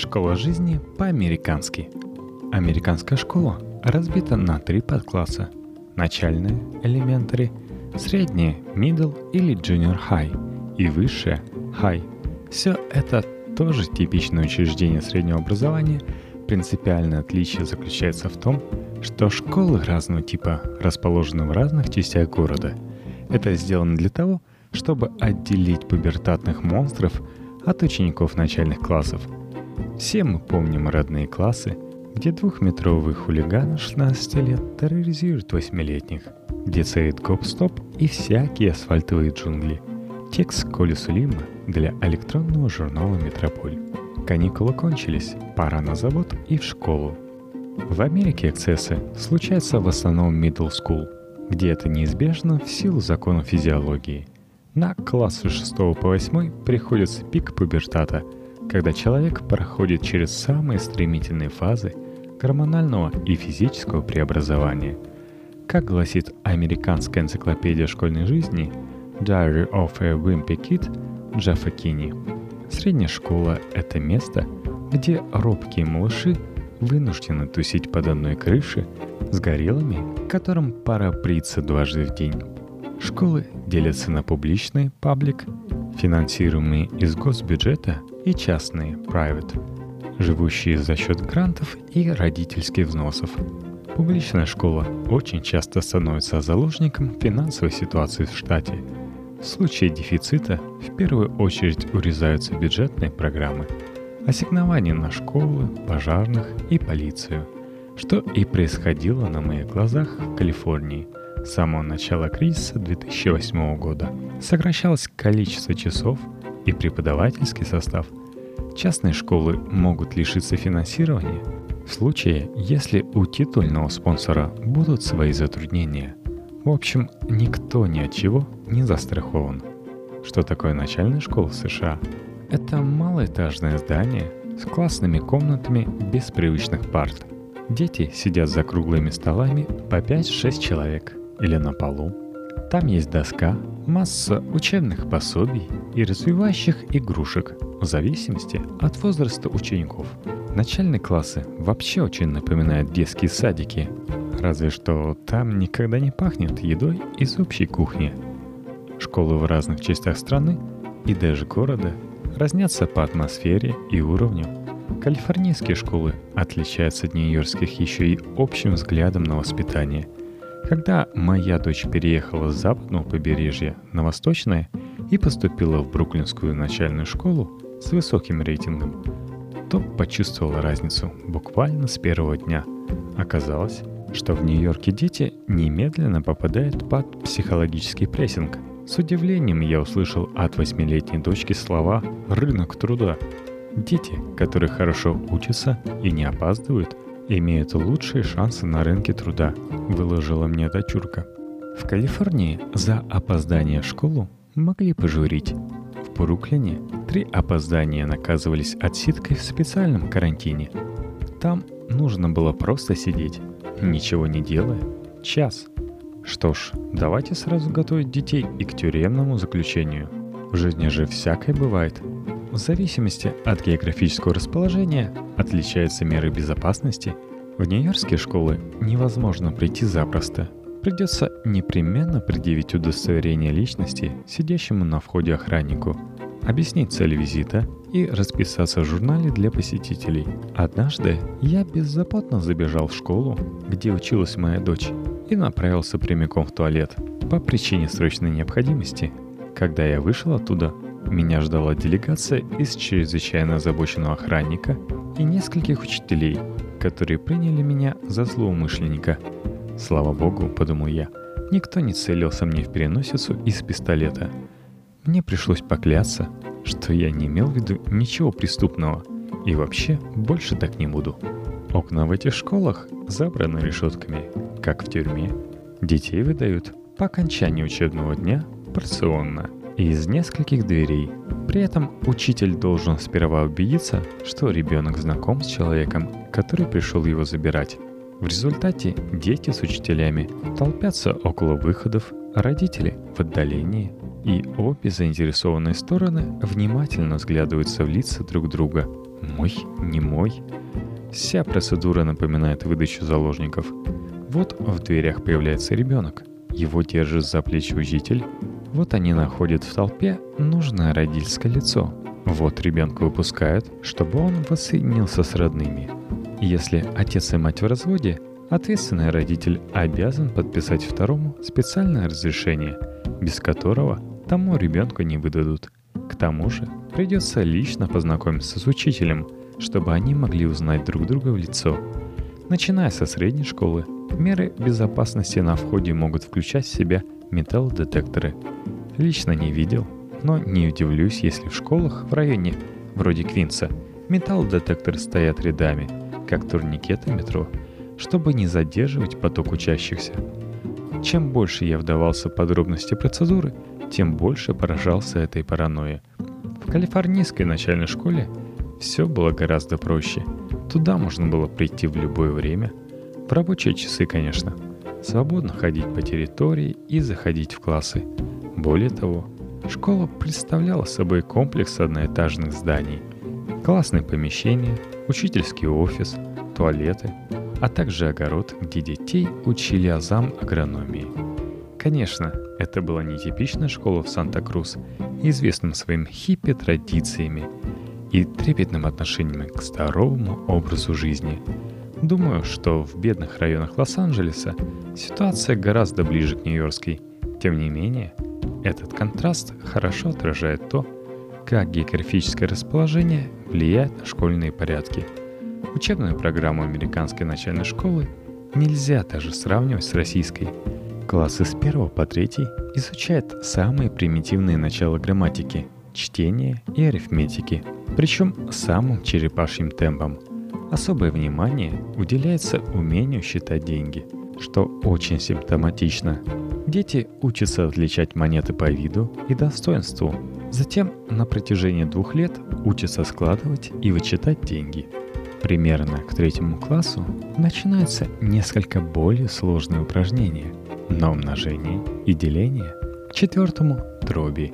Школа жизни по-американски. Американская школа разбита на три подкласса. Начальная – elementary, средняя – middle или junior high и высшая – high. Все это тоже типичное учреждение среднего образования. Принципиальное отличие заключается в том, что школы разного типа расположены в разных частях города. Это сделано для того, чтобы отделить пубертатных монстров от учеников начальных классов – все мы помним родные классы, где двухметровый хулиган 16 лет терроризирует восьмилетних, где царит гоп-стоп и всякие асфальтовые джунгли. Текст Коли Сулима для электронного журнала «Метрополь». Каникулы кончились, пора на завод и в школу. В Америке эксцессы случаются в основном middle school, где это неизбежно в силу законов физиологии. На классы 6 по 8 приходится пик пубертата – когда человек проходит через самые стремительные фазы гормонального и физического преобразования. Как гласит американская энциклопедия школьной жизни Diary of a Wimpy Kid Джеффа Кини, средняя школа — это место, где робкие малыши вынуждены тусить под одной крышей с гориллами, которым пора бриться дважды в день. Школы делятся на публичные, паблик, финансируемые из госбюджета и частные private, живущие за счет грантов и родительских взносов. Публичная школа очень часто становится заложником финансовой ситуации в штате. В случае дефицита в первую очередь урезаются бюджетные программы, ассигнования на школы, пожарных и полицию, что и происходило на моих глазах в Калифорнии с самого начала кризиса 2008 года. Сокращалось количество часов – и преподавательский состав, частные школы могут лишиться финансирования в случае, если у титульного спонсора будут свои затруднения. В общем, никто ни от чего не застрахован. Что такое начальная школа в США? Это малоэтажное здание с классными комнатами без привычных парт. Дети сидят за круглыми столами по 5-6 человек или на полу. Там есть доска, масса учебных пособий и развивающих игрушек в зависимости от возраста учеников. Начальные классы вообще очень напоминают детские садики, разве что там никогда не пахнет едой из общей кухни. Школы в разных частях страны и даже города разнятся по атмосфере и уровню. Калифорнийские школы отличаются от нью-йоркских еще и общим взглядом на воспитание – когда моя дочь переехала с западного побережья на восточное и поступила в Бруклинскую начальную школу с высоким рейтингом, то почувствовала разницу буквально с первого дня. Оказалось, что в Нью-Йорке дети немедленно попадают под психологический прессинг. С удивлением я услышал от восьмилетней дочки слова «рынок труда». Дети, которые хорошо учатся и не опаздывают – имеют лучшие шансы на рынке труда, выложила мне дочурка. В Калифорнии за опоздание в школу могли пожурить. В Бруклине три опоздания наказывались отсидкой в специальном карантине. Там нужно было просто сидеть, ничего не делая, час. Что ж, давайте сразу готовить детей и к тюремному заключению. В жизни же всякое бывает. В зависимости от географического расположения отличаются меры безопасности. В нью-йоркские школы невозможно прийти запросто. Придется непременно предъявить удостоверение личности сидящему на входе охраннику, объяснить цель визита и расписаться в журнале для посетителей. Однажды я беззаботно забежал в школу, где училась моя дочь, и направился прямиком в туалет по причине срочной необходимости. Когда я вышел оттуда, меня ждала делегация из чрезвычайно озабоченного охранника и нескольких учителей, которые приняли меня за злоумышленника. Слава богу, подумал я, никто не целился мне в переносицу из пистолета. Мне пришлось поклясться, что я не имел в виду ничего преступного и вообще больше так не буду. Окна в этих школах забраны решетками, как в тюрьме. Детей выдают по окончании учебного дня порционно – из нескольких дверей. При этом учитель должен сперва убедиться, что ребенок знаком с человеком, который пришел его забирать. В результате дети с учителями толпятся около выходов, родители в отдалении, и обе заинтересованные стороны внимательно взглядываются в лица друг друга Мой, не мой. Вся процедура напоминает выдачу заложников. Вот в дверях появляется ребенок. Его держит за плечи учитель. Вот они находят в толпе нужное родительское лицо. Вот ребенка выпускают, чтобы он воссоединился с родными. Если отец и мать в разводе, ответственный родитель обязан подписать второму специальное разрешение, без которого тому ребенку не выдадут. К тому же придется лично познакомиться с учителем, чтобы они могли узнать друг друга в лицо. Начиная со средней школы, меры безопасности на входе могут включать в себя металлодетекторы. Лично не видел, но не удивлюсь, если в школах в районе, вроде Квинса, металлодетекторы стоят рядами, как турникеты метро, чтобы не задерживать поток учащихся. Чем больше я вдавался в подробности процедуры, тем больше поражался этой паранойей. В калифорнийской начальной школе все было гораздо проще. Туда можно было прийти в любое время. В рабочие часы, конечно. Свободно ходить по территории и заходить в классы. Более того, школа представляла собой комплекс одноэтажных зданий. Классные помещения, учительский офис, туалеты, а также огород, где детей учили азам агрономии – Конечно, это была не типичная школа в Санта-Крус, известным своим хиппи-традициями и трепетным отношением к здоровому образу жизни. Думаю, что в бедных районах Лос-Анджелеса ситуация гораздо ближе к нью-йоркской. Тем не менее, этот контраст хорошо отражает то, как географическое расположение влияет на школьные порядки. Учебную программу американской начальной школы нельзя даже сравнивать с российской – Классы с 1 по 3 изучают самые примитивные начала грамматики, чтения и арифметики, причем самым черепашьим темпом. Особое внимание уделяется умению считать деньги, что очень симптоматично. Дети учатся отличать монеты по виду и достоинству, затем на протяжении двух лет учатся складывать и вычитать деньги. Примерно к третьему классу начинаются несколько более сложные упражнения – на умножение и деление, к четвертому – дроби.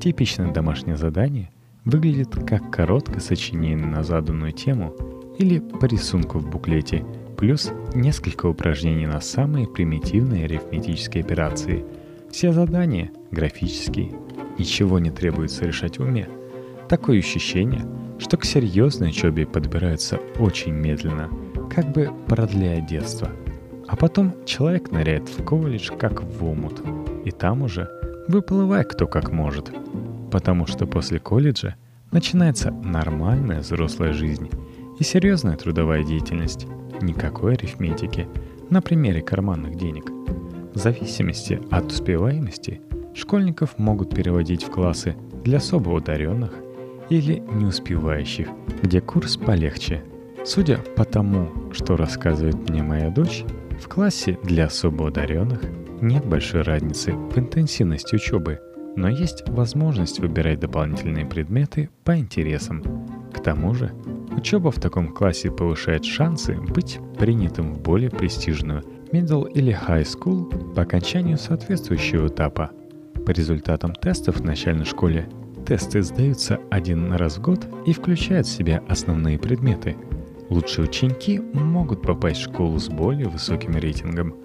Типичное домашнее задание выглядит как короткое сочинение на заданную тему или по рисунку в буклете, плюс несколько упражнений на самые примитивные арифметические операции. Все задания графические, ничего не требуется решать в уме. Такое ощущение, что к серьезной учебе подбираются очень медленно, как бы продляя детство – а потом человек ныряет в колледж как в омут. И там уже выплывай кто как может. Потому что после колледжа начинается нормальная взрослая жизнь и серьезная трудовая деятельность. Никакой арифметики на примере карманных денег. В зависимости от успеваемости школьников могут переводить в классы для особо ударенных или неуспевающих, где курс полегче. Судя по тому, что рассказывает мне моя дочь, в классе для особо одаренных нет большой разницы в интенсивности учебы, но есть возможность выбирать дополнительные предметы по интересам. К тому же, учеба в таком классе повышает шансы быть принятым в более престижную middle или high school по окончанию соответствующего этапа. По результатам тестов в начальной школе тесты сдаются один раз в год и включают в себя основные предметы – Лучшие ученики могут попасть в школу с более высоким рейтингом.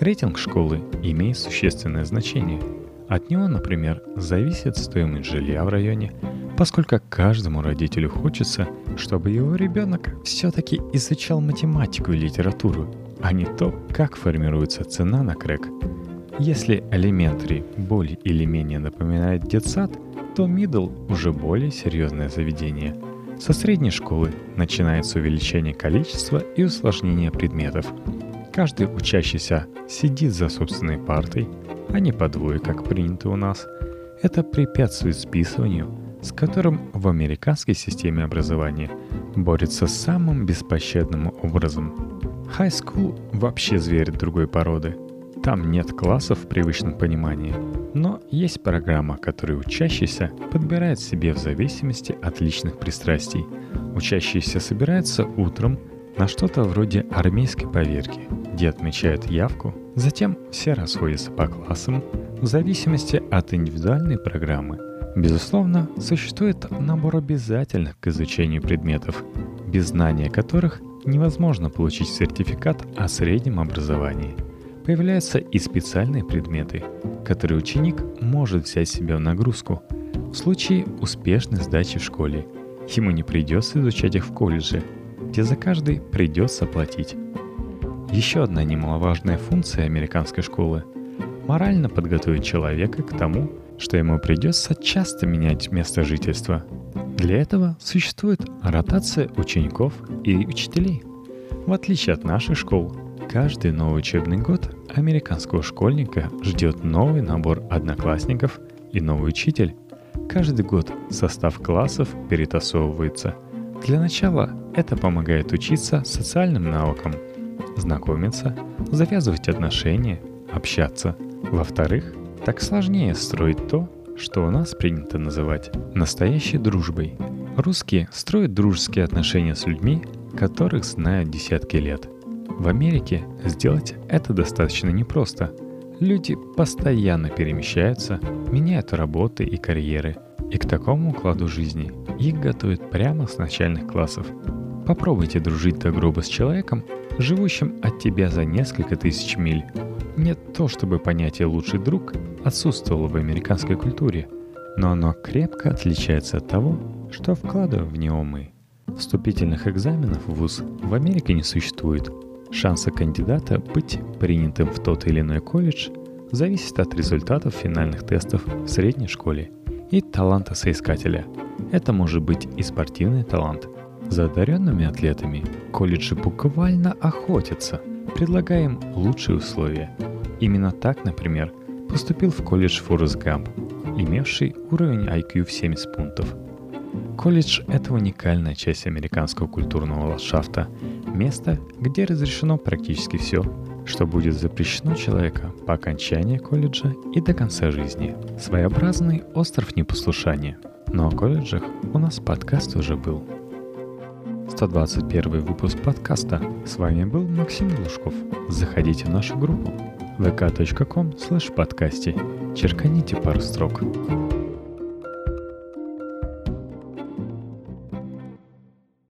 Рейтинг школы имеет существенное значение. От него, например, зависит стоимость жилья в районе, поскольку каждому родителю хочется, чтобы его ребенок все-таки изучал математику и литературу, а не то, как формируется цена на крэк. Если элементари более или менее напоминает детсад, то мидл уже более серьезное заведение – со средней школы начинается увеличение количества и усложнения предметов. Каждый учащийся сидит за собственной партой, а не по двое, как принято у нас. Это препятствует списыванию, с которым в американской системе образования борется самым беспощадным образом. High School вообще зверь другой породы – там нет классов в привычном понимании, но есть программа, которую учащийся подбирает себе в зависимости от личных пристрастий. Учащиеся собираются утром на что-то вроде армейской поверки, где отмечают явку, затем все расходятся по классам в зависимости от индивидуальной программы. Безусловно, существует набор обязательных к изучению предметов, без знания которых невозможно получить сертификат о среднем образовании. Появляются и специальные предметы, которые ученик может взять себе в нагрузку в случае успешной сдачи в школе. Ему не придется изучать их в колледже, где за каждый придется платить. Еще одна немаловажная функция американской школы – морально подготовить человека к тому, что ему придется часто менять место жительства. Для этого существует ротация учеников и учителей. В отличие от наших школ, каждый новый учебный год американского школьника ждет новый набор одноклассников и новый учитель. Каждый год состав классов перетасовывается. Для начала это помогает учиться социальным навыкам, знакомиться, завязывать отношения, общаться. Во-вторых, так сложнее строить то, что у нас принято называть настоящей дружбой. Русские строят дружеские отношения с людьми, которых знают десятки лет. В Америке сделать это достаточно непросто. Люди постоянно перемещаются, меняют работы и карьеры, и к такому укладу жизни их готовят прямо с начальных классов. Попробуйте дружить до гроба с человеком, живущим от тебя за несколько тысяч миль. Нет то, чтобы понятие «лучший друг» отсутствовало в американской культуре, но оно крепко отличается от того, что вкладываем в него мы. Вступительных экзаменов в ВУЗ в Америке не существует. Шансы кандидата быть принятым в тот или иной колледж зависят от результатов финальных тестов в средней школе и таланта соискателя. Это может быть и спортивный талант. За одаренными атлетами колледжи буквально охотятся, предлагая им лучшие условия. Именно так, например, поступил в колледж Форест Гамп, имевший уровень IQ в 70 пунктов. Колледж — это уникальная часть американского культурного ландшафта, место, где разрешено практически все, что будет запрещено человека по окончании колледжа и до конца жизни. Своеобразный остров непослушания. Но о колледжах у нас подкаст уже был. 121 выпуск подкаста. С вами был Максим Глушков. Заходите в нашу группу vk.com slash подкасте. Черканите пару строк.